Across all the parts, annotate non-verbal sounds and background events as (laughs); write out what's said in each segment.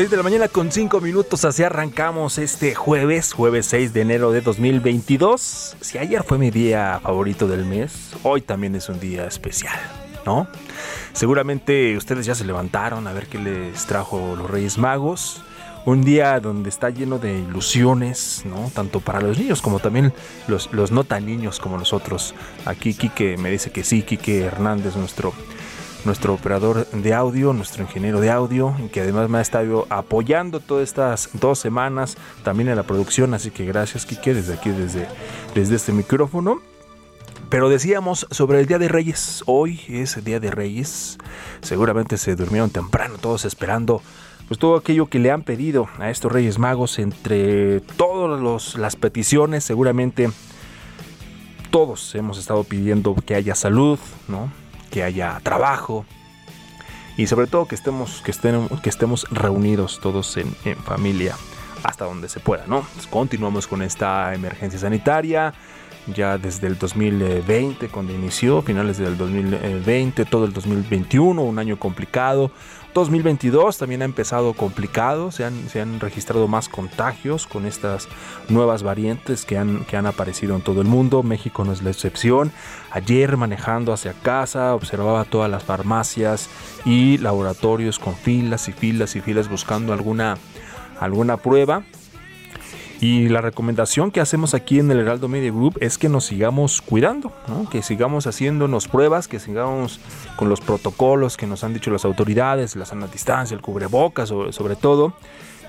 6 de la mañana con 5 minutos, así arrancamos este jueves, jueves 6 de enero de 2022. Si ayer fue mi día favorito del mes, hoy también es un día especial, ¿no? Seguramente ustedes ya se levantaron a ver qué les trajo los Reyes Magos. Un día donde está lleno de ilusiones, ¿no? Tanto para los niños como también los, los no tan niños como nosotros. Aquí Quique me dice que sí, Quique Hernández, nuestro nuestro operador de audio, nuestro ingeniero de audio, que además me ha estado apoyando todas estas dos semanas también en la producción, así que gracias Kike desde aquí, desde, desde este micrófono. Pero decíamos sobre el Día de Reyes, hoy es el Día de Reyes, seguramente se durmieron temprano todos esperando pues todo aquello que le han pedido a estos Reyes Magos entre todas las peticiones, seguramente todos hemos estado pidiendo que haya salud, ¿no? Que haya trabajo y sobre todo que estemos, que estemos, que estemos reunidos todos en, familia hasta donde se pueda, ¿no? Continuamos con esta emergencia sanitaria ya desde el 2020 cuando inició, finales del 2020, todo el 2021, un año complicado. 2022 también ha empezado complicado, se han, se han registrado más contagios con estas nuevas variantes que han, que han aparecido en todo el mundo. México no es la excepción. Ayer manejando hacia casa observaba todas las farmacias y laboratorios con filas y filas y filas buscando alguna, alguna prueba. Y la recomendación que hacemos aquí en el Heraldo Media Group es que nos sigamos cuidando, que sigamos haciéndonos pruebas, que sigamos con los protocolos que nos han dicho las autoridades, la sana distancia, el cubrebocas sobre, todo.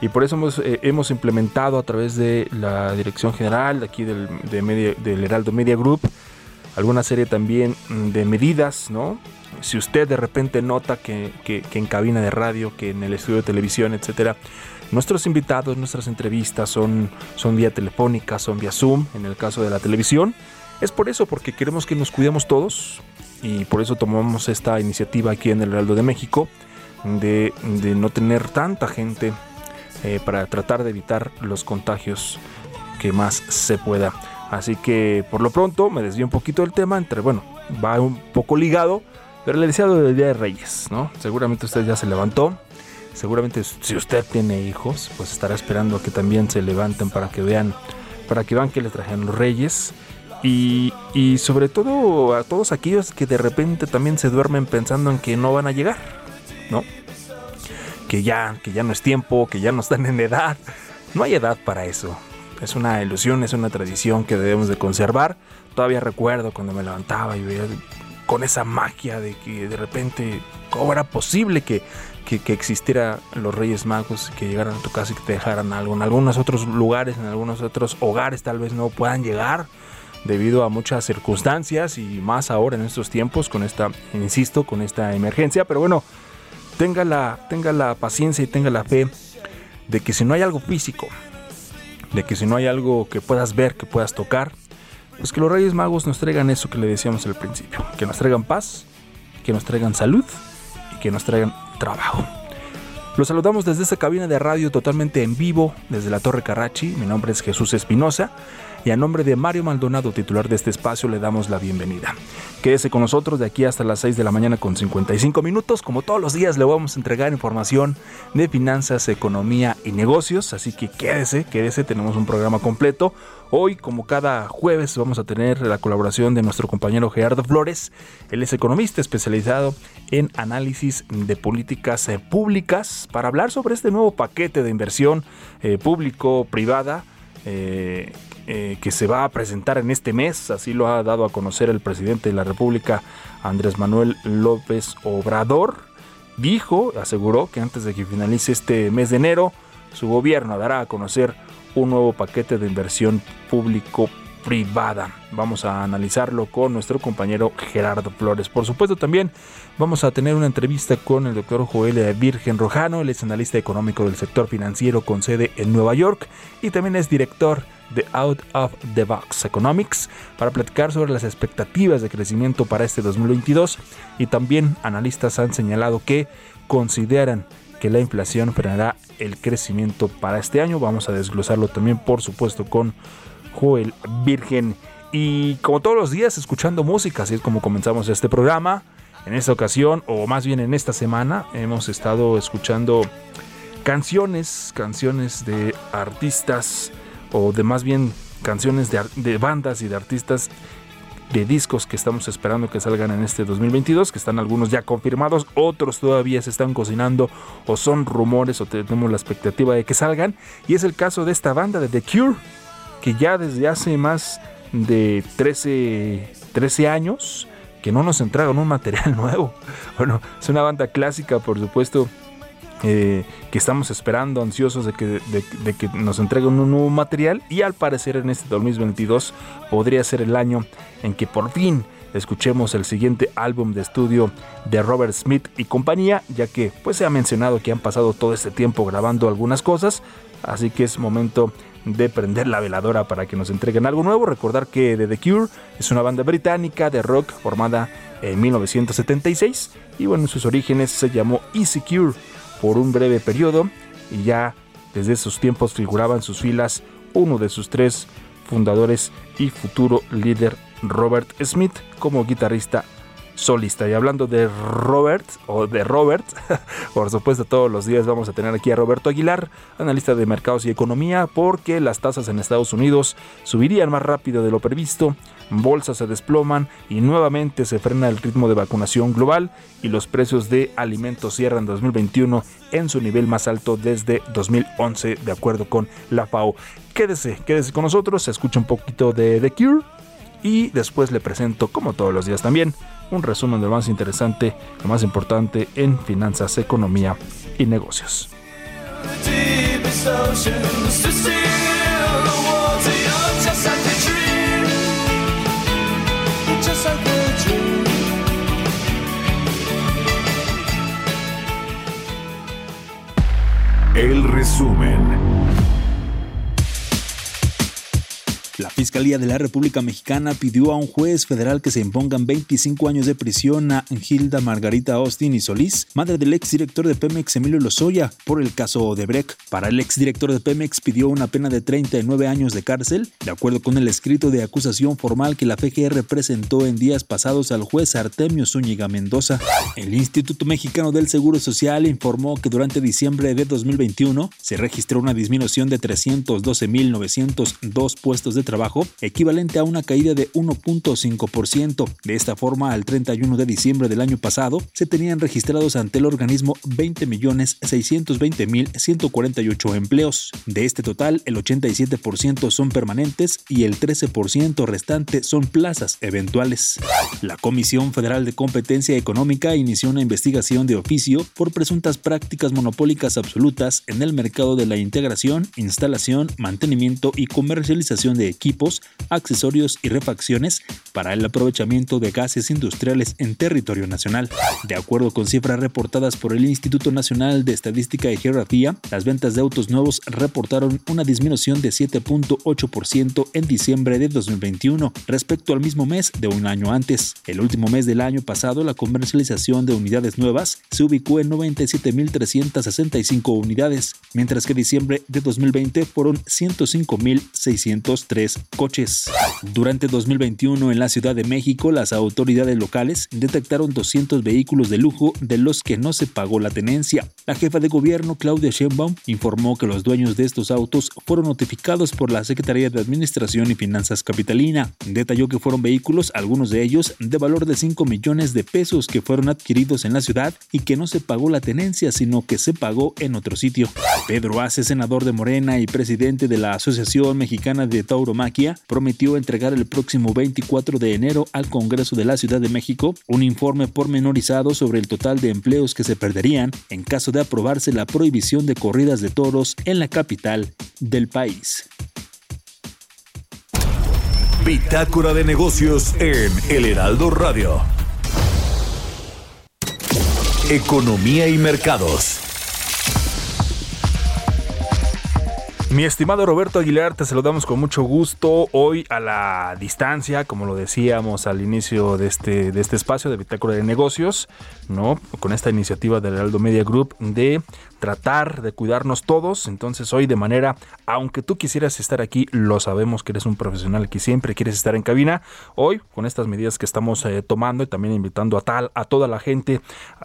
Y por eso hemos, eh, hemos, implementado a través de la Dirección General de aquí del, de Media, del Heraldo Media Group alguna serie también de medidas, ¿no? Si usted de repente nota que, que, en cabina de radio, que en el estudio de televisión, etcétera, Nuestros invitados, nuestras entrevistas son, son vía telefónica, son vía Zoom, en el caso de la televisión. Es por eso, porque queremos que nos cuidemos todos y por eso tomamos esta iniciativa aquí en el Heraldo de México de, de no tener tanta gente eh, para tratar de evitar los contagios que más se pueda. Así que por lo pronto me desvío un poquito del tema, entre bueno, va un poco ligado Pero le decía lo del Día de Reyes, ¿no? Seguramente usted ya se levantó. Seguramente si usted tiene hijos, pues estará esperando a que también se levanten para que vean, para que vean que le trajeron los Reyes. Y, y sobre todo a todos aquellos que de repente también se duermen pensando en que no van a llegar, ¿no? Que ya, que ya no es tiempo, que ya no están en edad. No hay edad para eso. Es una ilusión, es una tradición que debemos de conservar. Todavía recuerdo cuando me levantaba y veía con esa magia de que de repente, ¿cómo era posible que, que, existiera los Reyes Magos, que llegaran a tu casa y que te dejaran algo? En algunos otros lugares, en algunos otros hogares tal vez no puedan llegar debido a muchas circunstancias y más ahora en estos tiempos con esta, insisto, con esta emergencia. Pero bueno, tenga la, tenga la paciencia y tenga la fe de que si no hay algo físico, de que si no hay algo que puedas ver, que puedas tocar, pues que los Reyes Magos nos traigan eso que le decíamos al principio, que nos traigan paz, que nos traigan salud y que nos traigan trabajo. Los saludamos desde esta cabina de radio totalmente en vivo, desde la Torre Carrachi. Mi nombre es Jesús Espinosa y a nombre de Mario Maldonado, titular de este espacio, le damos la bienvenida. Quédese con nosotros de aquí hasta las 6 de la mañana con 55 minutos. Como todos los días le vamos a entregar información de finanzas, economía y negocios, así que quédese, quédese, tenemos un programa completo. Hoy, como cada jueves, vamos a tener la colaboración de nuestro compañero Gerardo Flores. Él es economista especializado en análisis de políticas eh, públicas para hablar sobre este nuevo paquete de inversión eh, público-privada. Eh, eh, que se va a presentar en este mes, así lo ha dado a conocer el presidente de la República, Andrés Manuel López Obrador. Dijo, aseguró que antes de que finalice este mes de enero, su gobierno dará a conocer un nuevo paquete de inversión público-privada. Vamos a analizarlo con nuestro compañero Gerardo Flores. Por supuesto, también vamos a tener una entrevista con el doctor Joel Virgen Rojano, él es analista económico del sector financiero con sede en Nueva York y también es director Out of the Box Economics para platicar sobre las expectativas de crecimiento para este 2022 y también analistas han señalado que consideran que la inflación frenará el crecimiento para este año. Vamos a desglosarlo también por supuesto con Joel Virgen y como todos los días escuchando música, así es como comenzamos este programa. En esta ocasión, o más bien en esta semana, hemos estado escuchando canciones, canciones de artistas o de más bien canciones de, de, bandas y de artistas de discos que estamos esperando que salgan en este 2022, que están algunos ya confirmados, otros todavía se están cocinando o son rumores o tenemos la expectativa de que salgan. Y es el caso de esta banda de The Cure, que ya desde hace más de 13, 13 años que no nos entregan un material (laughs) nuevo. Bueno, es una banda clásica, por supuesto, eh, que estamos esperando, ansiosos de que, de, que, nos entreguen un nuevo material y al parecer en este 2022 podría ser el año en que por fin escuchemos el siguiente álbum de estudio de Robert Smith y compañía, ya que pues se ha mencionado que han pasado todo este tiempo grabando algunas cosas, así que es momento de prender la veladora para que nos entreguen algo nuevo. Recordar que The, The Cure es una banda británica de rock formada en 1976 y bueno, en sus orígenes se llamó Easy Cure por un breve periodo y ya desde esos tiempos figuraba en sus filas uno de sus tres fundadores y futuro líder Robert Smith como guitarrista solista. Y hablando de Robert, o de Robert, (laughs) por supuesto todos los días vamos a tener aquí a Roberto Aguilar, analista de mercados y economía, porque las tasas en Estados Unidos subirían más rápido de lo previsto, bolsas se desploman y nuevamente se frena el ritmo de vacunación global y los precios de alimentos cierran 2021 en su nivel más alto desde 2011, de acuerdo con la FAO. Quédese, quédese con nosotros, escucha un poquito de The Cure y después le presento, como todos los días también, un resumen de lo más interesante, lo más importante en finanzas, economía y negocios. El resumen. La Fiscalía de la República Mexicana pidió a un juez federal que se impongan 25 años de prisión a Gilda Margarita Austin y Solís, madre del exdirector de Pemex Emilio Lozoya, por el caso Odebrecht. Para el exdirector de Pemex pidió una pena de 39 años de cárcel, de acuerdo con el escrito de acusación formal que la FGR presentó en días pasados al juez Artemio Zúñiga Mendoza. El Instituto Mexicano del Seguro Social informó que durante diciembre de 2021 se registró una disminución de 312.902 puestos de trabajo, equivalente a una caída de 1.5%. De esta forma, al 31 de diciembre del año pasado, se tenían registrados ante el organismo 20.620.148 empleos. De este total, el 87% son permanentes y el 13% restante son plazas eventuales. La Comisión Federal de Competencia Económica inició una investigación de oficio por presuntas prácticas monopólicas absolutas en el mercado de la integración, instalación, mantenimiento y comercialización de equipos, accesorios y refacciones para el aprovechamiento de gases industriales en territorio nacional. De acuerdo con cifras reportadas por el Instituto Nacional de Estadística y Geografía, las ventas de autos nuevos reportaron una disminución de 7.8% en diciembre de 2021 respecto al mismo mes de un año antes. El último mes del año pasado, la comercialización de unidades nuevas se ubicó en 97.365 unidades, mientras que diciembre de 2020 fueron 105.603 coches. Durante 2021 en la Ciudad de México, las autoridades locales detectaron 200 vehículos de lujo de los que no se pagó la tenencia. La jefa de gobierno, Claudia Sheinbaum, informó que los dueños de estos autos fueron notificados por la Secretaría de Administración y Finanzas Capitalina. Detalló que fueron vehículos, algunos de ellos, de valor de 5 millones de pesos que fueron adquiridos en la ciudad y que no se pagó la tenencia, sino que se pagó en otro sitio. Pedro Ace, senador de Morena y presidente de la Asociación Mexicana de Tauromaquia, prometió entregar el próximo 24 de enero al Congreso de la Ciudad de México un informe pormenorizado sobre el total de empleos que se perderían en caso de aprobarse la prohibición de corridas de toros en la capital del país. Bitácora de negocios en El Heraldo Radio. Economía y mercados. Mi estimado Roberto Aguilar, te saludamos con mucho gusto hoy a la distancia, como lo decíamos al inicio de este, de este espacio de Bitácora de Negocios, ¿no? Con esta iniciativa del Heraldo Media Group de tratar de cuidarnos todos. Entonces hoy de manera, aunque tú quisieras estar aquí, lo sabemos que eres un profesional que siempre quieres estar en cabina. Hoy con estas medidas que estamos eh, tomando y también invitando a tal a toda la gente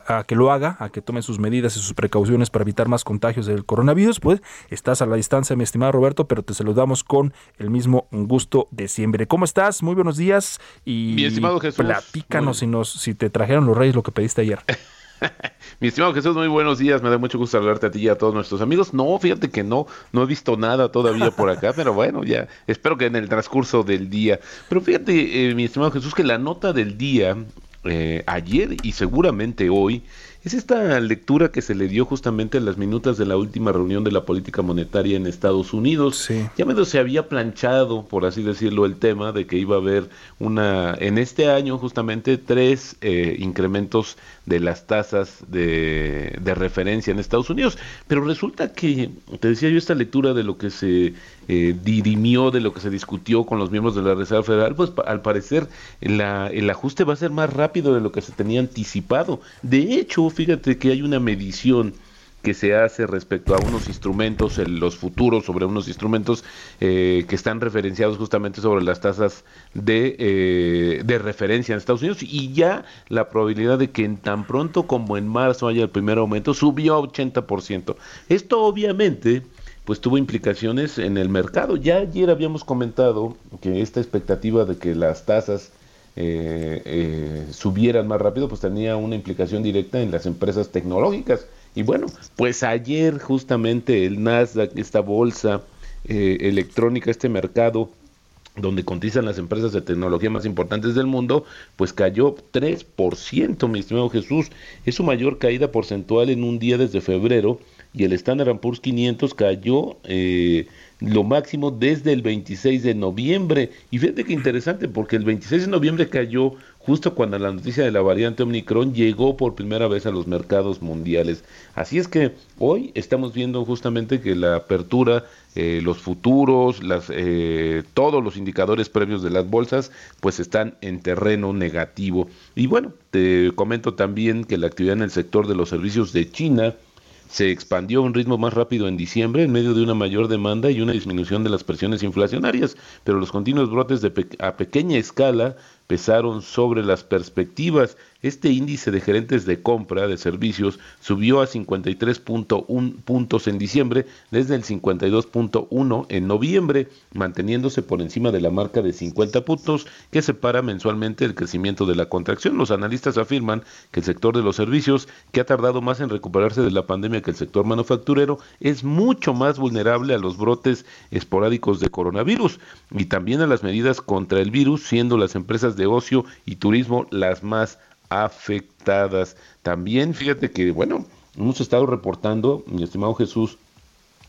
a que lo haga, a que tome sus medidas y sus precauciones para evitar más contagios del coronavirus, pues estás a la distancia, mi estimado Roberto, pero te saludamos con el mismo gusto de siempre. ¿Cómo estás? Muy buenos días y Mi estimado Jesús, platícanos si nos si te trajeron los reyes lo que pediste ayer. (laughs) Mi estimado Jesús, muy buenos días. Me da mucho gusto saludarte a ti y a todos nuestros amigos. No, fíjate que no, no he visto nada todavía por acá, pero bueno, ya espero que en el transcurso del día. Pero fíjate, eh, mi estimado Jesús, que la nota del día eh, ayer y seguramente hoy es esta lectura que se le dio justamente en las minutas de la última reunión de la política monetaria en Estados Unidos. Sí. Ya medio se había planchado, por así decirlo, el tema de que iba a haber una, en este año justamente tres eh, incrementos de las tasas de, de referencia en Estados Unidos. Pero resulta que, te decía yo, esta lectura de lo que se eh, dirimió, de lo que se discutió con los miembros de la Reserva Federal, pues al parecer la- el ajuste va a ser más rápido de lo que se tenía anticipado. De hecho, fíjate que hay una medición que se hace respecto a unos instrumentos, en los futuros sobre unos instrumentos eh, que están referenciados justamente sobre las tasas de, eh, de referencia en Estados Unidos y ya la probabilidad de que en tan pronto como en marzo haya el primer aumento subió a 80%. Esto obviamente pues tuvo implicaciones en el mercado. Ya ayer habíamos comentado que esta expectativa de que las tasas eh, subieran más rápido, pues tenía una implicación directa en las empresas tecnológicas. Y bueno, pues ayer justamente el Nasdaq, esta bolsa eh, electrónica, este mercado donde cotizan las empresas de tecnología más importantes del mundo, pues cayó 3%, mi estimado Jesús. Es su mayor caída porcentual en un día desde febrero y el Standard Poor's 500 cayó eh, lo máximo desde el 26 de noviembre. Y fíjate que interesante, porque el 26 de noviembre cayó justo cuando la noticia de la variante Omicron llegó por primera vez a los mercados mundiales. Así es que hoy estamos viendo justamente que la apertura, eh, los futuros, las, eh, todos los indicadores previos de las bolsas, pues están en terreno negativo. Y bueno, te comento también que la actividad en el sector de los servicios de China, se expandió a un ritmo más rápido en diciembre en medio de una mayor demanda y una disminución de las presiones inflacionarias, pero los continuos brotes de a pequeña escala pesaron sobre las perspectivas. Este índice de gerentes de compra de servicios subió a 53.1 puntos en diciembre desde el 52.1 en noviembre, manteniéndose por encima de la marca de 50 puntos que separa mensualmente el crecimiento de la contracción. Los analistas afirman que el sector de los servicios, que ha tardado más en recuperarse de la pandemia que el sector manufacturero, es mucho más vulnerable a los brotes esporádicos de coronavirus y también a las medidas contra el virus, siendo las empresas de ocio y turismo las más afectadas. También fíjate que, bueno, hemos estado reportando, mi estimado Jesús,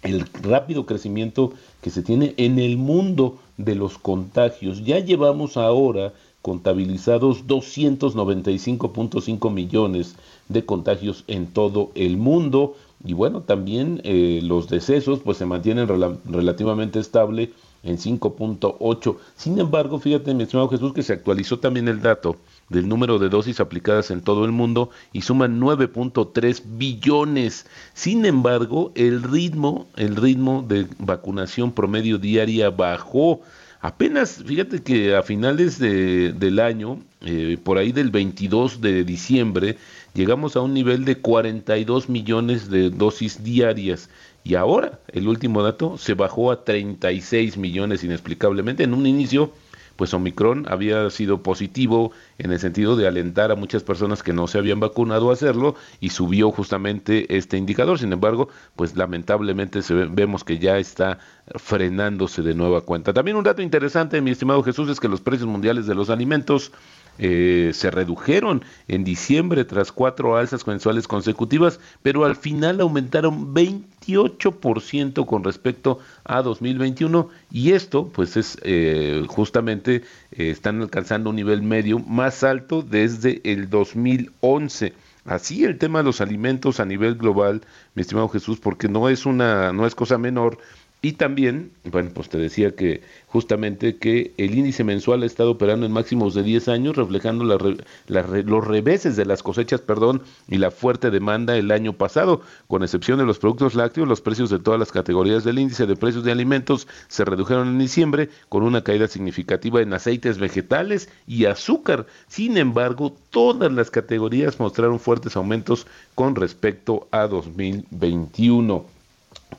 el rápido crecimiento que se tiene en el mundo de los contagios. Ya llevamos ahora contabilizados 295.5 millones de contagios en todo el mundo. Y bueno, también eh, los decesos pues se mantienen rela relativamente estable en 5.8. Sin embargo, fíjate, mi estimado Jesús, que se actualizó también el dato del número de dosis aplicadas en todo el mundo y suman 9.3 billones. Sin embargo, el ritmo, el ritmo de vacunación promedio diaria bajó. Apenas, fíjate que a finales de, del año, eh, por ahí del 22 de diciembre, llegamos a un nivel de 42 millones de dosis diarias. Y ahora, el último dato, se bajó a 36 millones inexplicablemente. En un inicio, pues Omicron había sido positivo en el sentido de alentar a muchas personas que no se habían vacunado a hacerlo y subió justamente este indicador. Sin embargo, pues lamentablemente vemos que ya está frenándose de nueva cuenta. También un dato interesante, mi estimado Jesús, es que los precios mundiales de los alimentos eh, se redujeron en diciembre tras cuatro alzas mensuales consecutivas, pero al final aumentaron 28% con respecto a 2021 y esto pues es eh, justamente eh, están alcanzando un nivel medio más alto desde el 2011. Así el tema de los alimentos a nivel global, mi estimado Jesús, porque no es una no es cosa menor y también, bueno, pues te decía que justamente que el índice mensual ha estado operando en máximos de 10 años, reflejando los reveses de las cosechas, perdón, y la fuerte demanda el año pasado. Con excepción de los productos lácteos, los precios de todas las categorías del índice de precios de alimentos se redujeron en diciembre, con una caída significativa en aceites vegetales y azúcar. Sin embargo, todas las categorías mostraron fuertes aumentos con respecto a 2021.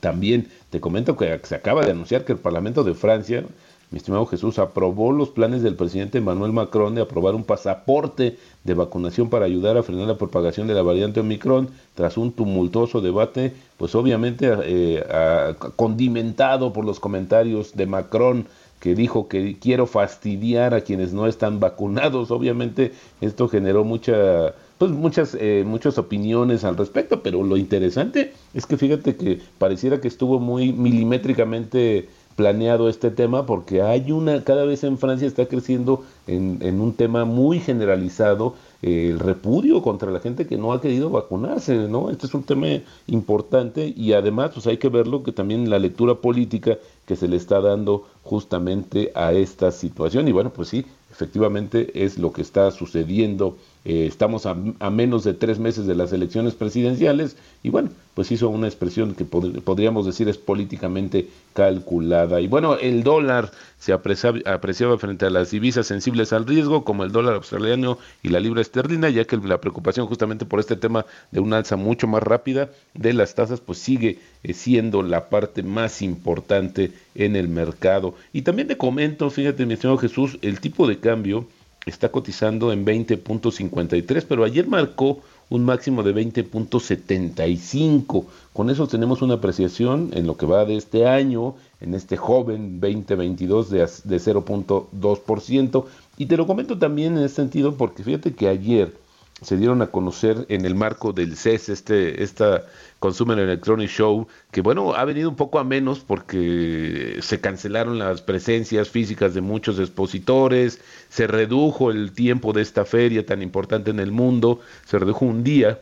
También te comento que se acaba de anunciar que el Parlamento de Francia, mi estimado Jesús, aprobó los planes del presidente Emmanuel Macron de aprobar un pasaporte de vacunación para ayudar a frenar la propagación de la variante Omicron tras un tumultuoso debate, pues obviamente eh, condimentado por los comentarios de Macron que dijo que quiero fastidiar a quienes no están vacunados. Obviamente esto generó mucha pues muchas, eh, muchas opiniones al respecto, pero lo interesante es que fíjate que pareciera que estuvo muy milimétricamente planeado este tema porque hay una, cada vez en Francia está creciendo en, en un tema muy generalizado eh, el repudio contra la gente que no ha querido vacunarse, ¿no? Este es un tema importante y además pues hay que verlo que también la lectura política que se le está dando justamente a esta situación y bueno, pues sí, efectivamente es lo que está sucediendo eh, estamos a, a, menos de tres meses de las elecciones presidenciales y bueno, pues hizo una expresión que pod podríamos decir es políticamente calculada. Y bueno, el dólar se apreciaba, apreciaba, frente a las divisas sensibles al riesgo, como el dólar australiano y la libra esterlina, ya que la preocupación justamente por este tema de una alza mucho más rápida de las tasas, pues sigue eh, siendo la parte más importante en el mercado. Y también te comento, fíjate, mi estimado Jesús, el tipo de cambio está cotizando en 20.53, pero ayer marcó un máximo de 20.75. Con eso tenemos una apreciación en lo que va de este año, en este joven 2022 de, de 0.2%. Y te lo comento también en ese sentido porque fíjate que ayer se dieron a conocer en el marco del CES, este, esta Consumer Electronic Show, que bueno, ha venido un poco a menos porque se cancelaron las presencias físicas de muchos expositores, se redujo el tiempo de esta feria tan importante en el mundo, se redujo un día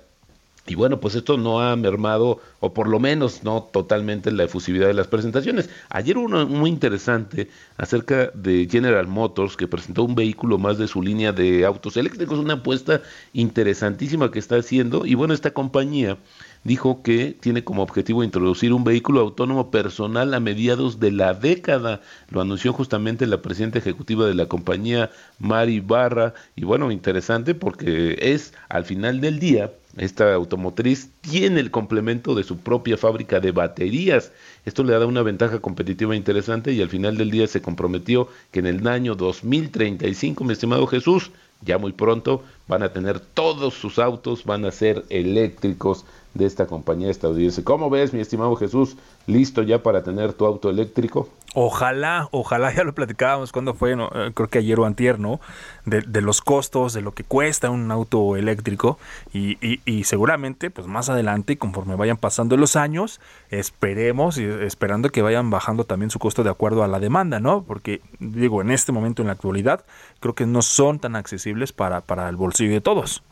y bueno, pues esto no ha mermado, o por lo menos no totalmente la efusividad de las presentaciones. Ayer uno muy interesante acerca de General Motors, que presentó un vehículo más de su línea de autos eléctricos, una apuesta interesantísima que está haciendo. Y bueno, esta compañía dijo que tiene como objetivo introducir un vehículo autónomo personal a mediados de la década. Lo anunció justamente la presidenta ejecutiva de la compañía, Mari Barra. Y bueno, interesante porque es al final del día esta automotriz tiene el complemento de su propia fábrica de baterías. Esto le da una ventaja competitiva interesante y al final del día se comprometió que en el año 2035, mi estimado Jesús, ya muy pronto van a tener todos sus autos, van a ser eléctricos de esta compañía estadounidense. ¿Cómo ves, mi estimado Jesús? ¿Listo ya para tener tu auto eléctrico? Ojalá, ojalá, (laughs) ya lo platicábamos cuando fue, eh, creo que ayer o antier, ¿no? De, los costos, de lo que cuesta un auto eléctrico y, y, y, seguramente, pues más adelante, conforme vayan pasando los años, esperemos y esperando que vayan bajando también su costo de acuerdo a la demanda, ¿no? Porque, digo, en este momento, en la actualidad, creo que no son tan accesibles para, para el bolsillo de todos.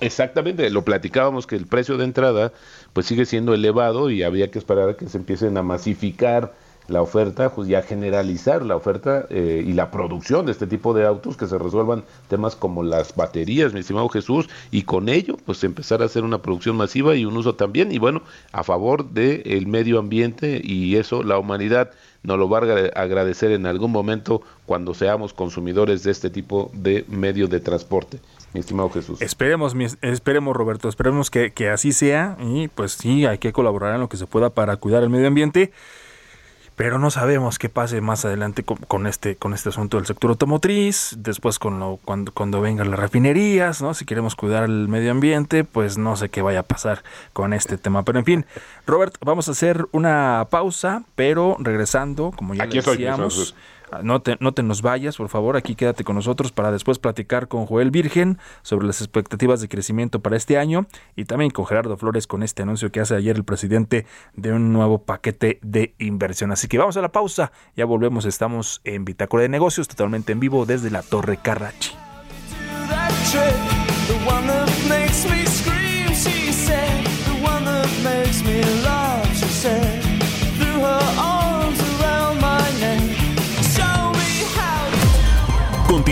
Exactamente, lo platicábamos que el precio de entrada pues sigue siendo elevado y había que esperar a que se empiecen a masificar la oferta, pues ya generalizar la oferta eh, y la producción de este tipo de autos, que se resuelvan temas como las baterías, mi estimado Jesús, y con ello, pues empezar a hacer una producción masiva y un uso también, y bueno, a favor del el medio ambiente y eso la humanidad nos lo va a agradecer en algún momento cuando seamos consumidores de este tipo de medio de transporte. Mi estimado Jesús. Esperemos, esperemos Roberto, esperemos que, que así sea y pues sí, hay que colaborar en lo que se pueda para cuidar el medio ambiente pero no sabemos qué pase más adelante con, con, este con este asunto del sector automotriz, después con lo, cuando, cuando vengan las refinerías, ¿no? Si queremos cuidar el medio ambiente, pues no sé qué vaya a pasar con este tema. Pero en fin, Robert, vamos a hacer una pausa, pero regresando, como ya Aquí decíamos, no te, no te nos vayas, por favor, aquí quédate con nosotros para después platicar con Joel Virgen sobre las expectativas de crecimiento para este año y también con Gerardo Flores con este anuncio que hace ayer el presidente de un nuevo paquete de inversión. Así que vamos a la pausa, ya volvemos, estamos en Bitácora de Negocios, totalmente en vivo desde la Torre Carrachi.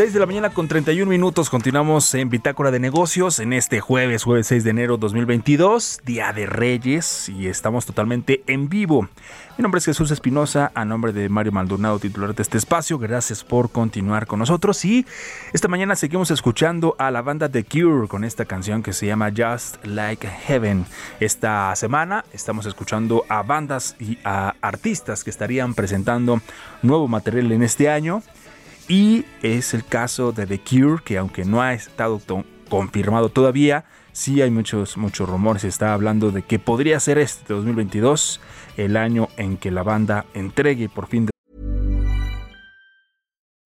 De la mañana con 31 minutos. Continuamos en Bitácora de Negocios en este jueves, jueves 6 de enero 2022, Día de Reyes, y estamos totalmente en vivo. Mi nombre es Jesús Espinosa, a nombre de Mario Maldonado, titular de este espacio. Gracias por continuar con nosotros. Y esta mañana seguimos escuchando a la banda The Cure con esta canción que se llama Just Like Heaven. Esta semana estamos escuchando a bandas y a artistas que estarían presentando nuevo material en este año. Y es el caso de The Cure, que aunque no ha estado confirmado todavía, sí hay muchos, muchos rumores. Se está hablando de que podría ser este 2022 el año en que la banda entregue por fin. De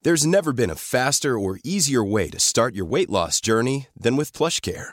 There's never been a faster or easier way to start your weight loss journey than with PlushCare.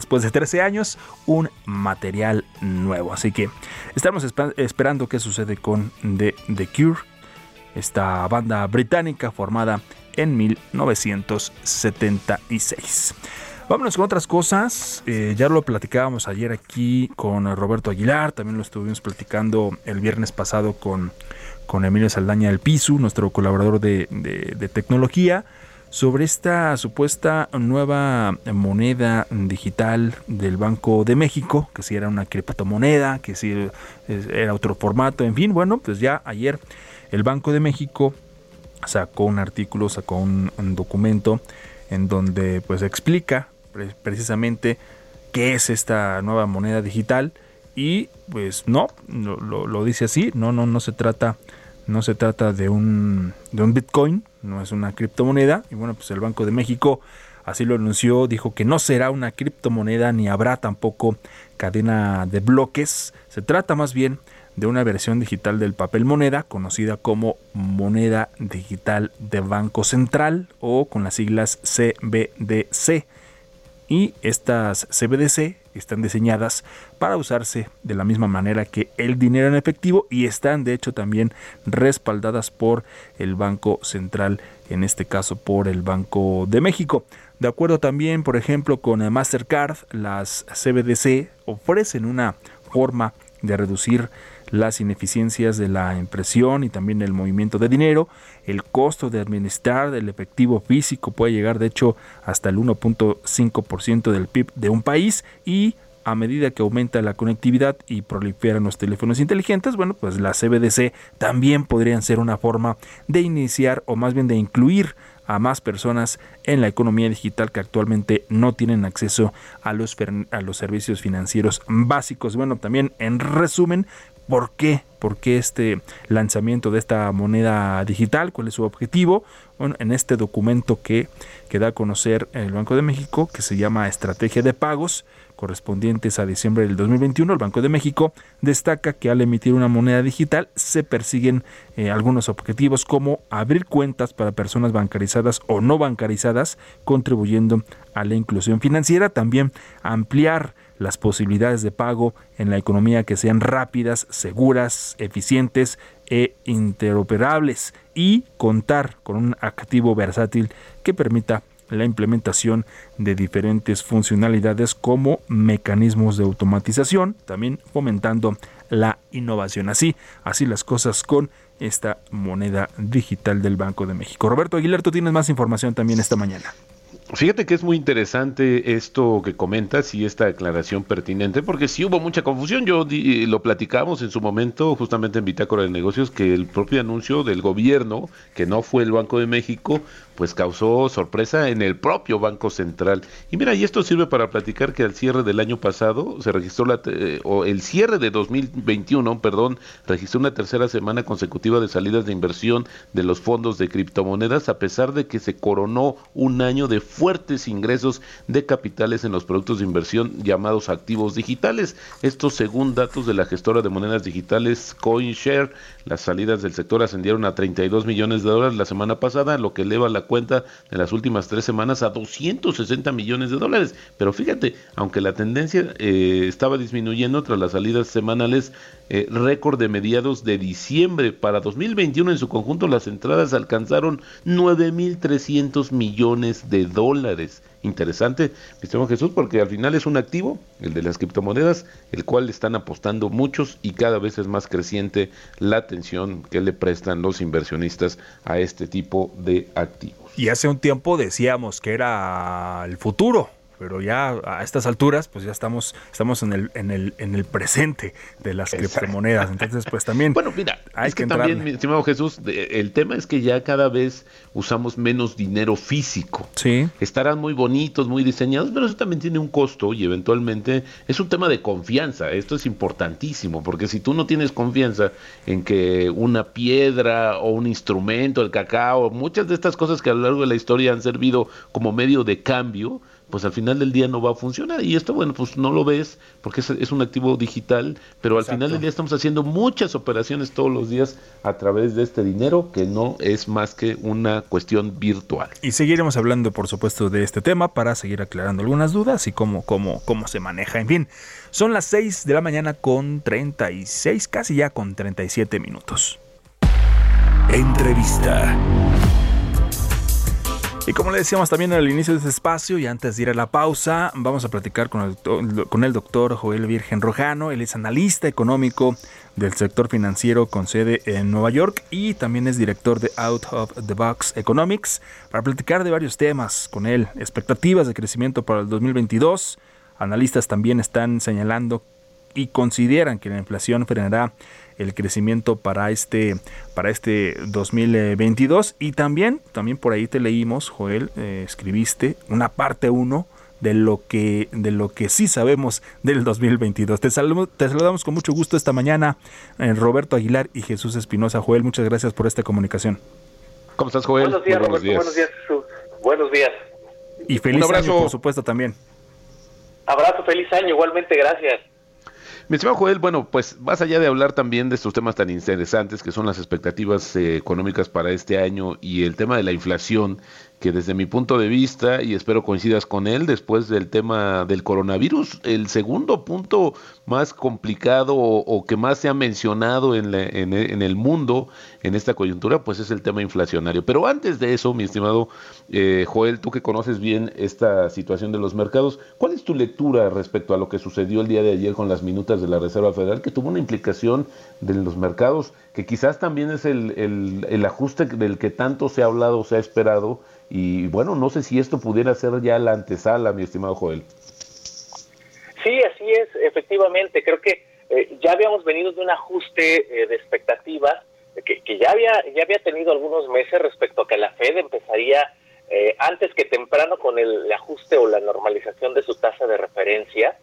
Después de 13 años, un material nuevo. Así que estamos esp- esperando qué sucede con The, Cure, esta banda británica formada en 1976. Vámonos con otras cosas. Eh, ya lo platicábamos ayer aquí con Roberto Aguilar. También lo estuvimos platicando el viernes pasado con, con Emilio Saldaña del Pisu, nuestro colaborador de tecnología, sobre esta supuesta nueva moneda digital del Banco de México, que si era una criptomoneda, que si era otro formato, en fin, bueno, pues ya ayer el Banco de México sacó un artículo, sacó un, documento en donde pues explica pre- precisamente qué es esta nueva moneda digital y pues no, lo- lo dice así, no, no, no se trata, no se trata de un, de un Bitcoin, no es una criptomoneda y bueno pues el Banco de México así lo anunció, dijo que no será una criptomoneda ni habrá tampoco cadena de bloques, se trata más bien de una versión digital del papel moneda conocida como moneda digital de Banco Central o con las siglas CBDC. Y estas CBDC están diseñadas para usarse de la misma manera que el dinero en efectivo y están de hecho también respaldadas por el Banco Central, en este caso por el Banco de México. De acuerdo también, por ejemplo, con Mastercard, las CBDC ofrecen una forma de reducir las ineficiencias de la impresión y también el movimiento de dinero. El costo de administrar el efectivo físico puede llegar de hecho hasta el 1.5% del PIB de un país y a medida que aumenta la conectividad y proliferan los teléfonos inteligentes, bueno, pues las CBDC también podrían ser una forma de iniciar o más bien de incluir a más personas en la economía digital que actualmente no tienen acceso a los, a los servicios financieros básicos. Bueno, también en resumen, ¿por qué? ¿Por qué este lanzamiento de esta moneda digital? ¿Cuál es su objetivo? Bueno, en este documento que, que da a conocer el Banco de México, que se llama Estrategia de Pagos, correspondientes a diciembre del 2021, el Banco de México destaca que al emitir una moneda digital se persiguen eh, algunos objetivos como abrir cuentas para personas bancarizadas o no bancarizadas, contribuyendo a la inclusión financiera, también ampliar las posibilidades de pago en la economía que sean rápidas, seguras, eficientes e interoperables y contar con un activo versátil que permita la implementación de diferentes funcionalidades como mecanismos de automatización, también fomentando la innovación. Así, así las cosas con esta moneda digital del Banco de México. Roberto Aguilar, tú tienes más información también esta mañana. Fíjate que es muy interesante esto que comentas y esta aclaración pertinente, porque sí hubo mucha confusión. Yo di- lo platicamos en su momento, justamente en Bitácora de Negocios, que el propio anuncio del gobierno, que no fue el Banco de México, pues causó sorpresa en el propio Banco Central. Y mira, y esto sirve para platicar que al cierre del año pasado se registró la, eh, o el cierre de 2021, perdón, registró una tercera semana consecutiva de salidas de inversión de los fondos de criptomonedas, a pesar de que se coronó un año de fuertes ingresos de capitales en los productos de inversión llamados activos digitales. Esto según datos de la gestora de monedas digitales CoinShare, las salidas del sector ascendieron a 32 millones de dólares la semana pasada, lo que eleva la cuenta de las últimas tres semanas a 260 millones de dólares. Pero fíjate, aunque la tendencia eh, estaba disminuyendo tras las salidas semanales, eh, récord de mediados de diciembre para 2021 en su conjunto las entradas alcanzaron 9.300 millones de dólares. Interesante, mi Jesús, porque al final es un activo, el de las criptomonedas, el cual están apostando muchos y cada vez es más creciente la atención que le prestan los inversionistas a este tipo de activos. Y hace un tiempo decíamos que era el futuro, pero ya a estas alturas, pues ya estamos, estamos en el, en el, en el presente de las criptomonedas. Entonces, pues también. (laughs) Bueno, mira, hay es que, que también, mi estimado Jesús, el tema es que ya cada vez usamos menos dinero físico. Sí. Estarán muy bonitos, muy diseñados, pero eso también tiene un costo y eventualmente es un tema de confianza. Esto es importantísimo, porque si tú no tienes confianza en que una piedra o un instrumento, el cacao, muchas de estas cosas que a lo largo de la historia han servido como medio de cambio, pues al final del día no va a funcionar. Y esto, bueno, pues no lo ves porque es, es un activo digital, pero al final del día estamos haciendo muchas operaciones todos los días a través de este dinero que no es más que una cuestión virtual. Y seguiremos hablando, por supuesto, de este tema para seguir aclarando algunas dudas y cómo, cómo, cómo se maneja. En fin, son las 6 de la mañana con 36, casi ya con 37 minutos. Entrevista. Y como le decíamos también al inicio de este espacio y antes de ir a la pausa, vamos a platicar con el, doctor- con el doctor Joel Virgen Rojano. Él es analista económico del sector financiero con sede en Nueva York y también es director de Out of the Box Economics para platicar de varios temas con él. Expectativas de crecimiento para el 2022. Analistas también están señalando y consideran que la inflación frenará el crecimiento para este para este 2022 y también también por ahí te leímos Joel eh, escribiste una parte 1 de lo que de lo que sí sabemos del 2022 te, saludo- te saludamos con mucho gusto esta mañana eh, Roberto Aguilar y Jesús Espinosa Joel muchas gracias por esta comunicación ¿Cómo estás, Joel? Buenos días, Muy Roberto. Buenos días, Jesús. Buenos días. y feliz abrazo. año por supuesto también Abrazo, feliz año. Igualmente, gracias. Mi estimado Joel, bueno, pues más allá de hablar también de estos temas tan interesantes que son las expectativas eh, económicas para este año y el tema de la inflación, que desde mi punto de vista, y espero coincidas con él, después del tema del coronavirus, el segundo punto más complicado o, que más se ha mencionado en, la- e- en el mundo en esta coyuntura, pues es el tema inflacionario. Pero antes de eso, mi estimado eh, Joel, tú que conoces bien esta situación de los mercados, ¿cuál es tu lectura respecto a lo que sucedió el día de ayer con las minutas de la Reserva Federal, que tuvo una implicación de los mercados, que quizás también es el, el- el ajuste del que tanto se ha hablado, se ha esperado, y bueno, no sé si esto pudiera ser ya la antesala, mi estimado Joel. Sí, así es, efectivamente. Creo que eh, ya habíamos venido de un ajuste eh, de expectativas que, que ya había ya había tenido algunos meses respecto a que la Fed empezaría eh, antes que temprano con el, el ajuste o la normalización de su tasa de referencia,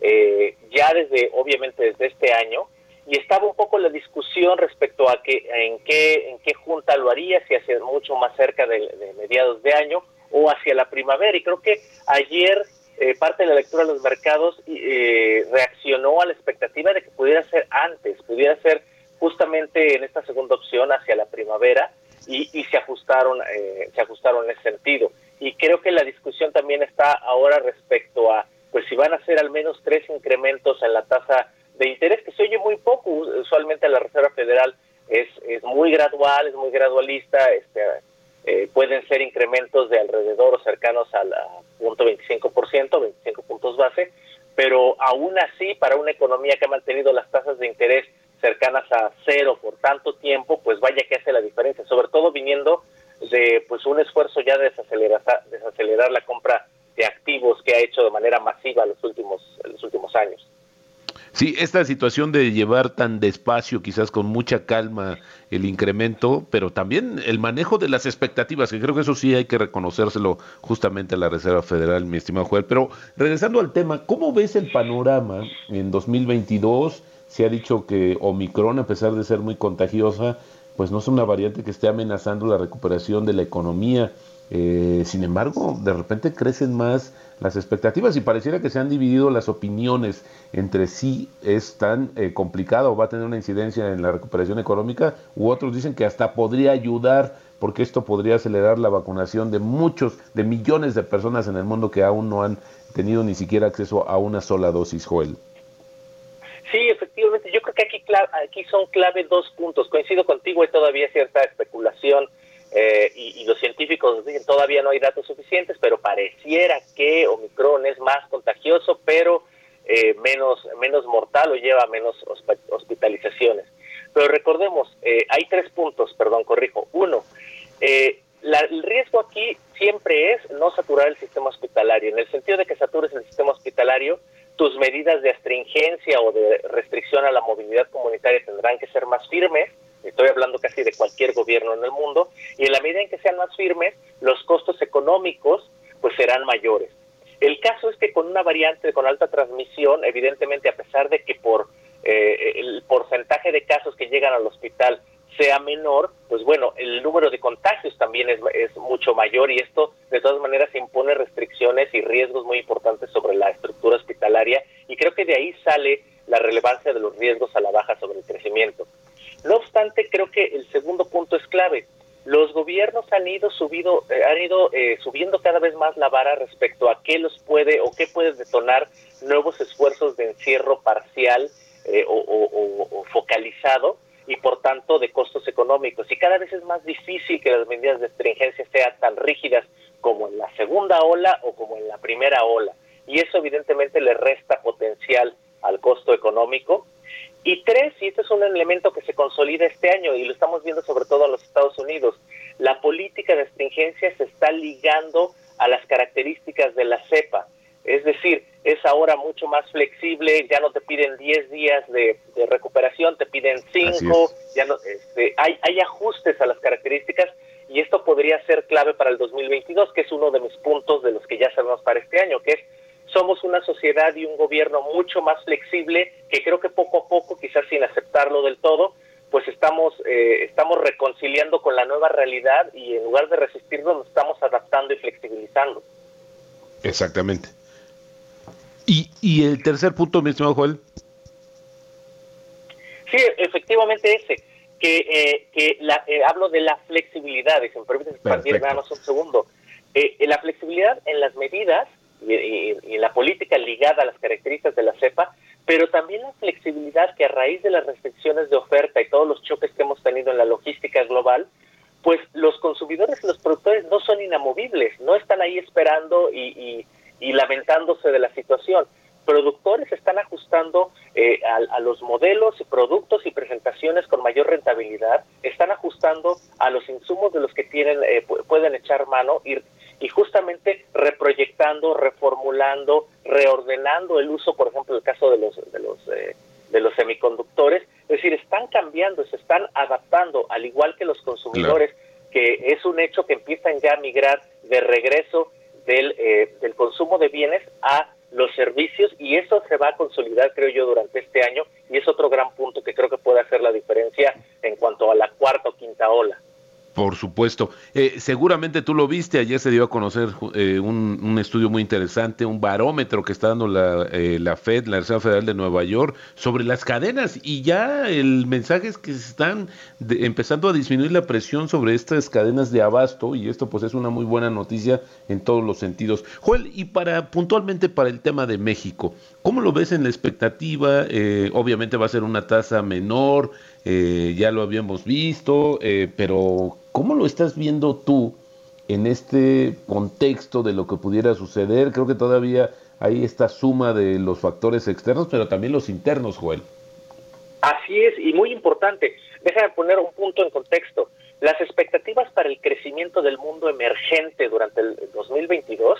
eh, ya desde obviamente desde este año y estaba un poco la discusión respecto a que en qué en qué junta lo haría, si hacia mucho más cerca de, mediados de año o hacia la primavera. Y creo que ayer eh, parte de la lectura de los mercados eh, reaccionó a la expectativa de que pudiera ser antes, pudiera ser justamente en esta segunda opción hacia la primavera y, y se ajustaron eh, se ajustaron en ese sentido y creo que la discusión también está ahora respecto a pues si van a ser al menos tres incrementos en la tasa de interés que se oye muy poco usualmente la Reserva Federal es, es muy gradual es muy gradualista este eh, pueden ser incrementos de alrededor cercanos al punto 25%, 25 puntos base, pero aún así para una economía que ha mantenido las tasas de interés cercanas a cero por tanto tiempo, pues vaya que hace la diferencia, sobre todo viniendo de pues un esfuerzo ya de desacelerar, desacelerar la compra de activos que ha hecho de manera masiva los últimos. Sí, esta situación de llevar tan despacio, quizás con mucha calma, el incremento, pero también el manejo de las expectativas, que creo que eso sí hay que reconocérselo justamente a la Reserva Federal, mi estimado Joel. Pero regresando al tema, ¿cómo ves el panorama en 2022? Se ha dicho que Omicron, a pesar de ser muy contagiosa, pues no es una variante que esté amenazando la recuperación de la economía. Eh, sin embargo, de repente crecen más las expectativas y pareciera que se han dividido las opiniones entre si es tan eh, complicado o va a tener una incidencia en la recuperación económica, u otros dicen que hasta podría ayudar porque esto podría acelerar la vacunación de muchos, de millones de personas en el mundo que aún no han tenido ni siquiera acceso a una sola dosis, Joel. Sí, efectivamente, yo creo que aquí, son clave dos puntos. Coincido contigo, hay todavía cierta especulación eh, y, los científicos dicen todavía no hay datos suficientes, pero pareciera que Omicron es más contagioso, pero eh, menos, menos mortal o lleva menos hospitalizaciones. Pero recordemos, eh, hay tres puntos, perdón, corrijo. Uno, eh, la, el riesgo aquí siempre es no saturar el sistema hospitalario, en el sentido de que satures el sistema hospitalario, tus medidas de astringencia o de restricción a la movilidad comunitaria tendrán que ser más firmes, estoy hablando casi de cualquier gobierno en el mundo, y en la medida en que sean más firmes, los costos económicos pues serán mayores. El caso es que con una variante con alta transmisión, evidentemente a pesar de que por eh, el porcentaje de casos que llegan al hospital sea menor, pues bueno, el número de contagios también es, es, mucho mayor y esto de todas maneras impone restricciones y riesgos muy importantes sobre la estructura hospitalaria y creo que de ahí sale la relevancia de los riesgos a la baja sobre el crecimiento. No obstante, creo que el segundo punto es clave. Los gobiernos han ido subido, eh, han ido eh, subiendo cada vez más la vara respecto a qué los puede o qué puede detonar nuevos esfuerzos de encierro parcial eh, o, o, focalizado y por tanto de costos económicos. Y cada vez es más difícil que las medidas de estringencia sean tan rígidas como en la segunda ola o como en la primera ola. Y eso evidentemente le resta potencial al costo económico. Y tres, y este es un elemento que se consolida este año y lo estamos viendo sobre todo en los Estados Unidos, la política de estringencia se está ligando a las características de la cepa. Es decir, es ahora mucho más flexible, ya no te piden 10 días de, de recuperación, te piden 5, ya no, este, hay, hay ajustes a las características y esto podría ser clave para el 2022, que es uno de mis puntos de los que ya sabemos para este año, que es somos una sociedad y un gobierno mucho más flexible, que creo que poco a poco, quizás sin aceptarlo del todo, pues estamos, eh, estamos reconciliando con la nueva realidad y en lugar de resistirnos nos estamos adaptando y flexibilizando. Exactamente. Y, y el tercer punto, mi estimado Joel. Sí, efectivamente ese, que, eh, que la, eh, hablo de la flexibilidad, y si me permites expandir nada más un segundo. Eh, la flexibilidad en las medidas y, y, y, la política ligada a las características de la cepa, pero también la flexibilidad que a raíz de las restricciones de oferta y todos los choques que hemos tenido en la logística global, pues los consumidores y los productores no son inamovibles, no están ahí esperando y, y lamentándose de la situación. Productores están ajustando eh, a, a, los modelos, productos y presentaciones con mayor rentabilidad, están ajustando a los insumos de los que tienen eh, pueden echar mano y, y justamente reproyectando, reformulando, reordenando el uso, por ejemplo, el caso de los de los eh, de los semiconductores, es decir, están cambiando, se están adaptando, al igual que los consumidores, claro. que es un hecho que empiezan ya a migrar de regreso del, eh, del consumo de bienes a los servicios y eso se va a consolidar, creo yo, durante este año y es otro gran punto que creo que puede hacer la diferencia en cuanto a la cuarta o quinta ola. Por supuesto. Eh, seguramente tú lo viste, ayer se dio a conocer eh, un, un, estudio muy interesante, un barómetro que está dando la, eh, la Fed, la Reserva Federal de Nueva York, sobre las cadenas y ya el mensaje es que se están empezando a disminuir la presión sobre estas cadenas de abasto y esto pues es una muy buena noticia en todos los sentidos. Joel, y para puntualmente para el tema de México, ¿cómo lo ves en la expectativa? Eh, obviamente va a ser una tasa menor, eh, ya lo habíamos visto, pero ¿cómo lo estás viendo tú en este contexto de lo que pudiera suceder? Creo que todavía hay esta suma de los factores externos, pero también los internos, Joel. Así es, y muy importante. Déjame poner un punto en contexto. Las expectativas para el crecimiento del mundo emergente durante el 2022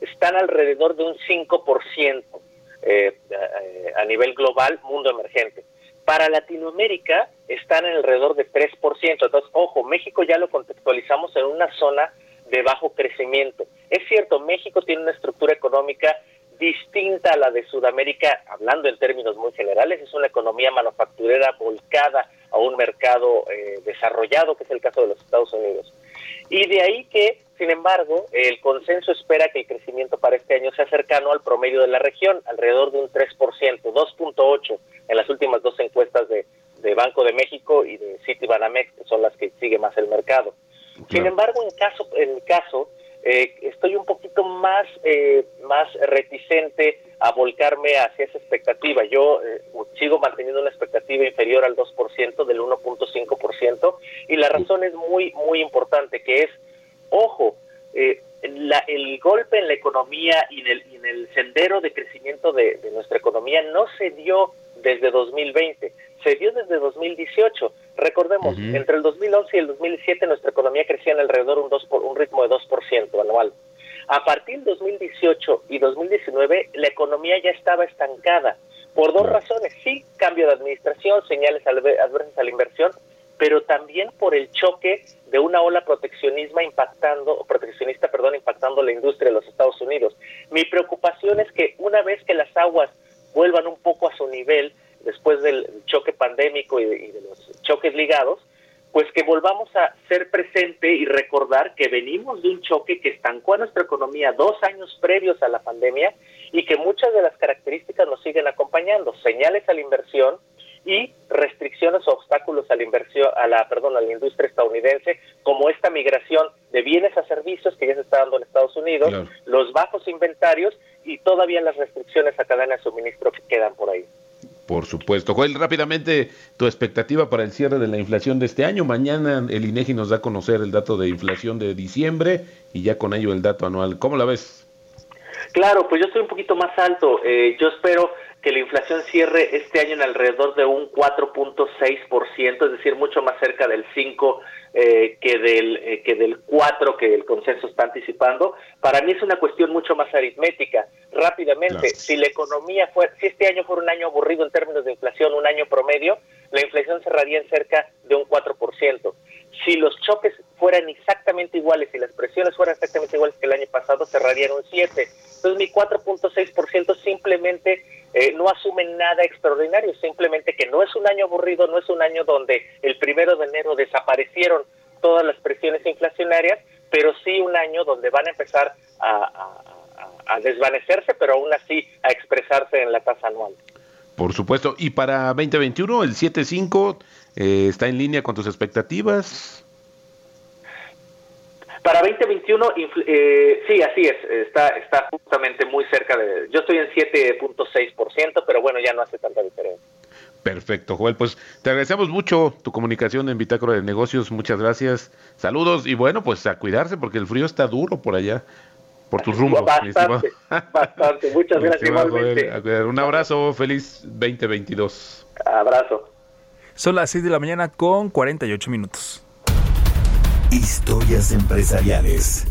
están alrededor de un 5% eh, a nivel global, mundo emergente. Para Latinoamérica están en alrededor de 3%. Entonces, ojo, México ya lo contextualizamos en una zona de bajo crecimiento. Es cierto, México tiene una estructura económica distinta a la de Sudamérica, hablando en términos muy generales, es una economía manufacturera volcada a un mercado eh, desarrollado, que es el caso de los Estados Unidos. Y de ahí que, sin embargo, el consenso espera que el crecimiento para este año sea cercano al promedio de la región, alrededor de un 3%, 2.8% en las últimas dos encuestas de, de Banco de México y de Citibanamex, que son las que sigue más el mercado. Claro. Sin embargo, en caso, en caso, eh, estoy un poquito más, eh, más reticente a volcarme hacia esa expectativa. Yo eh, sigo manteniendo una expectativa inferior al 2%, del 1.5%, y la razón es muy, muy importante, que es, ojo, eh, la, el golpe en la economía y en el, y en el sendero de crecimiento de, de nuestra economía no se dio desde 2020, se dio desde 2018. Recordemos, uh -huh. entre el 2011 y el 2007 nuestra economía crecía en alrededor un, 2 por, un ritmo de 2% anual. A partir de 2018 y 2019 la economía ya estaba estancada. por dos razones. Sí, cambio de administración, señales adversas a la inversión, pero también por el choque de una ola proteccionismo impactando, proteccionista, perdón, impactando la industria de los Estados Unidos. Mi preocupación es que una vez que las aguas vuelvan un poco a su nivel, después del choque pandémico y de, los choques ligados, pues que volvamos a ser presente y recordar que venimos de un choque que estancó a nuestra economía dos años previos a la pandemia y que muchas de las características nos siguen acompañando, señales a la inversión, y restricciones o obstáculos a la inversión, a la, perdón, a la industria estadounidense, como esta migración de bienes a servicios que ya se está dando en Estados Unidos, los bajos inventarios todavía las restricciones a cadena de suministro que quedan por ahí. Por supuesto. Joel, rápidamente, tu expectativa para el cierre de la inflación de este año. Mañana el INEGI nos da a conocer el dato de inflación de diciembre y ya con ello el dato anual. ¿Cómo la ves? Claro, pues yo estoy un poquito más alto. Eh, yo espero que la inflación cierre este año en alrededor de un 4.6%, es decir, mucho más cerca del 5 eh, que del eh, que del 4 que el consenso está anticipando. Para mí es una cuestión mucho más aritmética. Rápidamente, si la economía fue si este año fuera un año aburrido en términos de inflación, un año promedio, la inflación cerraría en cerca de un 4%. Si los choques fueran exactamente iguales y las presiones fueran exactamente iguales que el año pasado, cerrarían un 7. Entonces mi 4.6% simplemente eh, no asumen nada extraordinario, simplemente que no es un año aburrido, no es un año donde el primero de enero desaparecieron todas las presiones inflacionarias, pero sí un año donde van a empezar a, desvanecerse, pero aún así a expresarse en la tasa anual. Por supuesto. Y para 2021, el 7.5 eh, está en línea con tus expectativas. Para 2021, eh, sí, así es, está, está justamente muy cerca de... Yo estoy en 7.6%, pero bueno, ya no hace tanta diferencia. Perfecto, Joel. Pues te agradecemos mucho tu comunicación en Bitácora de Negocios. Muchas gracias. Saludos y bueno, pues a cuidarse porque el frío está duro por allá, por tus rumbos. Bastante, bastante. Muchas (laughs) gracias igualmente. un abrazo, feliz 2022. Abrazo. Son las 6 de la mañana con 48 minutos. Historias empresariales.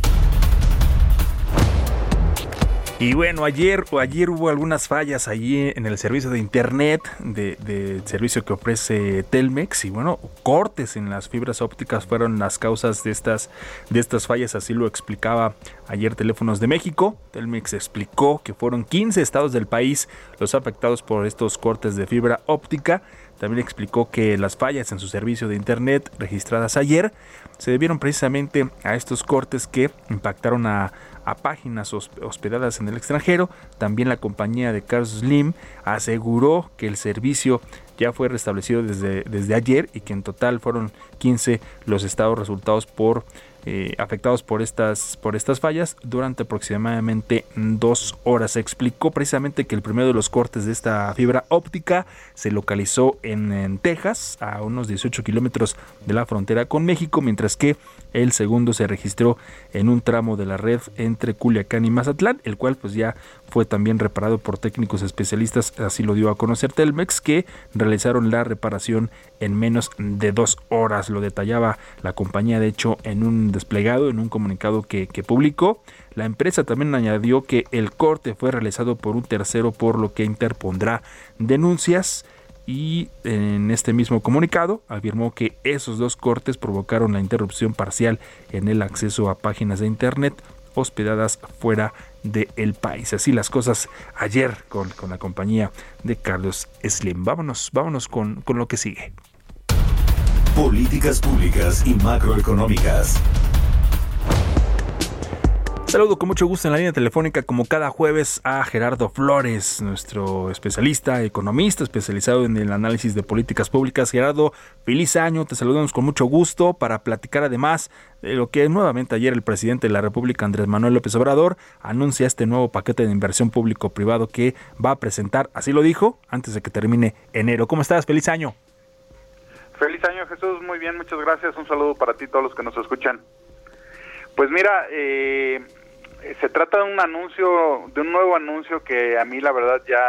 Y bueno, ayer ayer hubo algunas fallas allí en el servicio de internet de, servicio que ofrece Telmex y bueno, cortes en las fibras ópticas fueron las causas de estas de estas fallas, así lo explicaba ayer Teléfonos de México. Telmex explicó que fueron 15 estados del país los afectados por estos cortes de fibra óptica. También explicó que las fallas en su servicio de internet registradas ayer se debieron precisamente a estos cortes que impactaron a, páginas hospedadas en el extranjero. También la compañía de Carlos Slim aseguró que el servicio ya fue restablecido desde, desde ayer y que en total fueron 15 los estados resultados por eh, afectados por estas, por estas fallas durante aproximadamente dos horas. Se explicó precisamente que el primero de los cortes de esta fibra óptica se localizó en, en Texas, a unos 18 kilómetros de la frontera con México, mientras que el segundo se registró en un tramo de la red entre Culiacán y Mazatlán, el cual pues ya fue también reparado por técnicos especialistas, así lo dio a conocer Telmex, que realizaron la reparación en menos de dos horas. Lo detallaba la compañía, de hecho, en un desplegado, en un comunicado que, publicó. La empresa también añadió que el corte fue realizado por un tercero, por lo que interpondrá denuncias y en este mismo comunicado afirmó que esos dos cortes provocaron la interrupción parcial en el acceso a páginas de internet hospedadas fuera del país. Así las cosas ayer con, con, la compañía de Carlos Slim. Vámonos, vámonos con, con lo que sigue. Políticas públicas y macroeconómicas. Saludo con mucho gusto en la línea telefónica como cada jueves a Gerardo Flores, nuestro especialista, economista especializado en el análisis de políticas públicas. Gerardo, feliz año, te saludamos con mucho gusto para platicar además de lo que nuevamente ayer el presidente de la República, Andrés Manuel López Obrador, anuncia este nuevo paquete de inversión público-privado que va a presentar, así lo dijo, antes de que termine enero. ¿Cómo estás? Feliz año. Feliz año Jesús, muy bien, muchas gracias. Un saludo para ti, todos los que nos escuchan. Pues mira, eh, se trata de un anuncio, de un nuevo anuncio que a mí la verdad ya,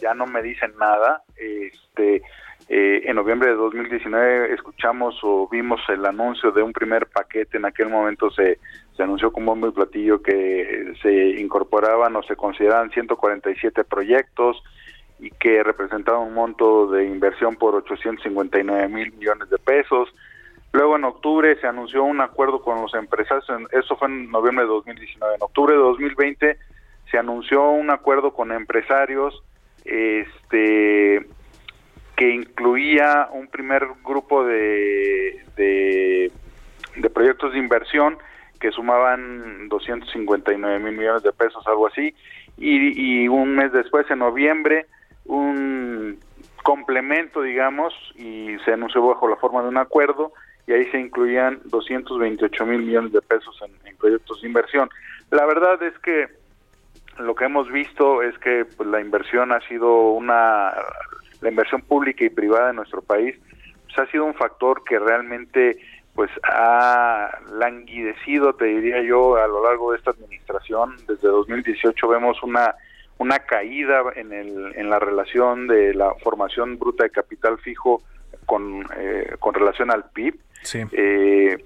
ya no me dicen nada. Este, eh, en noviembre de 2019 escuchamos o vimos el anuncio de un primer paquete. En aquel momento se, se anunció como muy platillo que se incorporaban o se consideraban 147 proyectos y que representaba un monto de inversión por 859 mil millones de pesos. Luego en octubre se anunció un acuerdo con los empresarios, eso fue en noviembre de 2019. En octubre de 2020 se anunció un acuerdo con empresarios este que incluía un primer grupo de, de, proyectos de inversión que sumaban 259 mil millones de pesos, algo así, y un mes después, en noviembre, un complemento, digamos, y se anunció bajo la forma de un acuerdo, y ahí se incluían 228 mil millones de pesos en, proyectos de inversión. La verdad es que lo que hemos visto es que pues, la inversión ha sido una, la inversión pública y privada en nuestro país, pues, ha sido un factor que realmente pues ha languidecido, te diría yo, a lo largo de esta administración. Desde 2018 vemos una una caída en, el, en la relación de la formación bruta de capital fijo con, eh, con relación al PIB. Sí. Eh,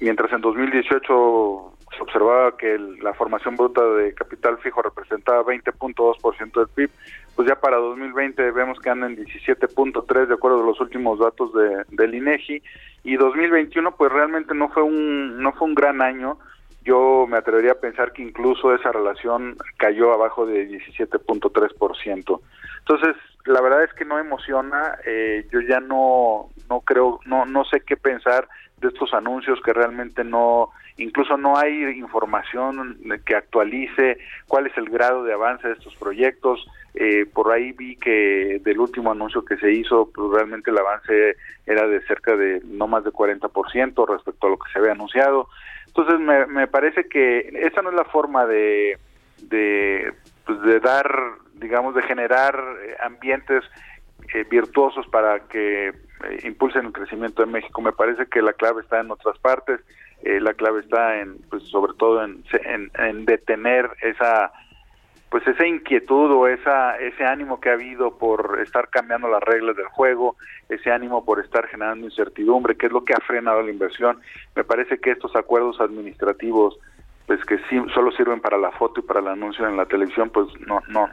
mientras en 2018 se observaba que la formación bruta de capital fijo representaba 20.2% del PIB, pues ya para 2020 vemos que anda en 17.3 de acuerdo a los últimos datos de, del INEGI y 2021 pues realmente no fue un no fue un gran año yo me atrevería a pensar que incluso esa relación cayó abajo de 17.3%. Entonces, la verdad es que no emociona, eh, yo ya no, no creo, no, no sé qué pensar de estos anuncios que realmente no, incluso no hay información que actualice cuál es el grado de avance de estos proyectos. Eh, por ahí vi que del último anuncio que se hizo, pues realmente el avance era de cerca de no más de 40% respecto a lo que se había anunciado. Entonces me, me parece que esa no es la forma de, de, pues de dar, digamos, de generar ambientes eh, virtuosos para que eh, impulsen el crecimiento de México. Me parece que la clave está en otras partes, eh, la clave está en, pues sobre todo en, en, en detener esa pues esa inquietud o esa ese ánimo que ha habido por estar cambiando las reglas del juego, ese ánimo por estar generando incertidumbre, que es lo que ha frenado la inversión. Me parece que estos acuerdos administrativos pues que sí, solo sirven para la foto y para el anuncio en la televisión, pues no no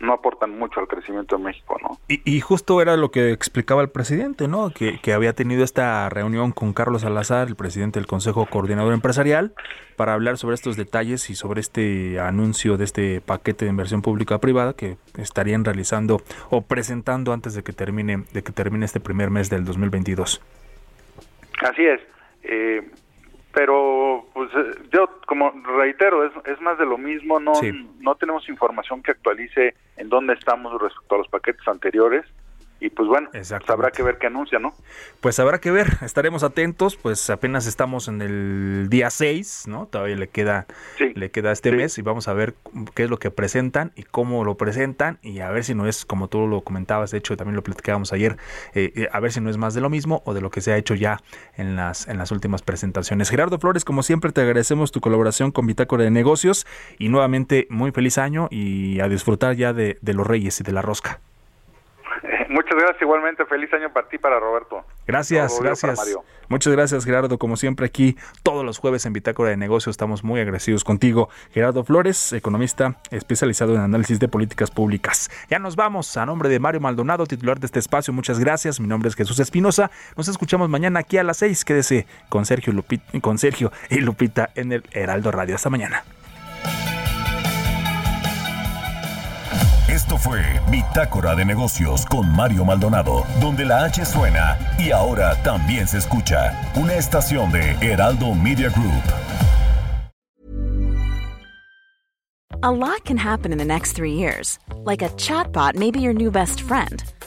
no aportan mucho al crecimiento de México, ¿no? Y, y justo era lo que explicaba el presidente, ¿no? Que, que, había tenido esta reunión con Carlos Salazar, el presidente del Consejo Coordinador Empresarial, para hablar sobre estos detalles y sobre este anuncio de este paquete de inversión pública-privada que estarían realizando o presentando antes de que termine de que termine este primer mes del 2022. Así es. Eh, pero pues yo como reitero es, es más de lo mismo no sí. no tenemos información que actualice en dónde estamos respecto a los paquetes anteriores y pues bueno, pues habrá que ver qué anuncia, ¿no? Pues habrá que ver, estaremos atentos, pues apenas estamos en el día 6, ¿no? Todavía le queda sí. le queda este sí. mes y vamos a ver qué es lo que presentan y cómo lo presentan y a ver si no es como tú lo comentabas, de hecho también lo platicábamos ayer, eh, a ver si no es más de lo mismo o de lo que se ha hecho ya en las en las últimas presentaciones. Gerardo Flores, como siempre te agradecemos tu colaboración con Bitácora de Negocios y nuevamente muy feliz año y a disfrutar ya de, de los Reyes y de la rosca. Muchas gracias, igualmente feliz año para ti, para Roberto. Gracias, Todo gracias. Muchas gracias, Gerardo. Como siempre, aquí todos los jueves en Bitácora de Negocios estamos muy agradecidos contigo. Gerardo Flores, economista especializado en análisis de políticas públicas. Ya nos vamos. A nombre de Mario Maldonado, titular de este espacio, muchas gracias. Mi nombre es Jesús Espinosa. Nos escuchamos mañana aquí a las seis. Quédese con Sergio, Lupita, con Sergio y Lupita en el Heraldo Radio. Hasta mañana. Esto fue Bitácora de Negocios con Mario Maldonado, donde la H suena y ahora también se escucha. Una estación de Heraldo Media Group. A lot can happen in the next three years. Like a chatbot may be your new best friend.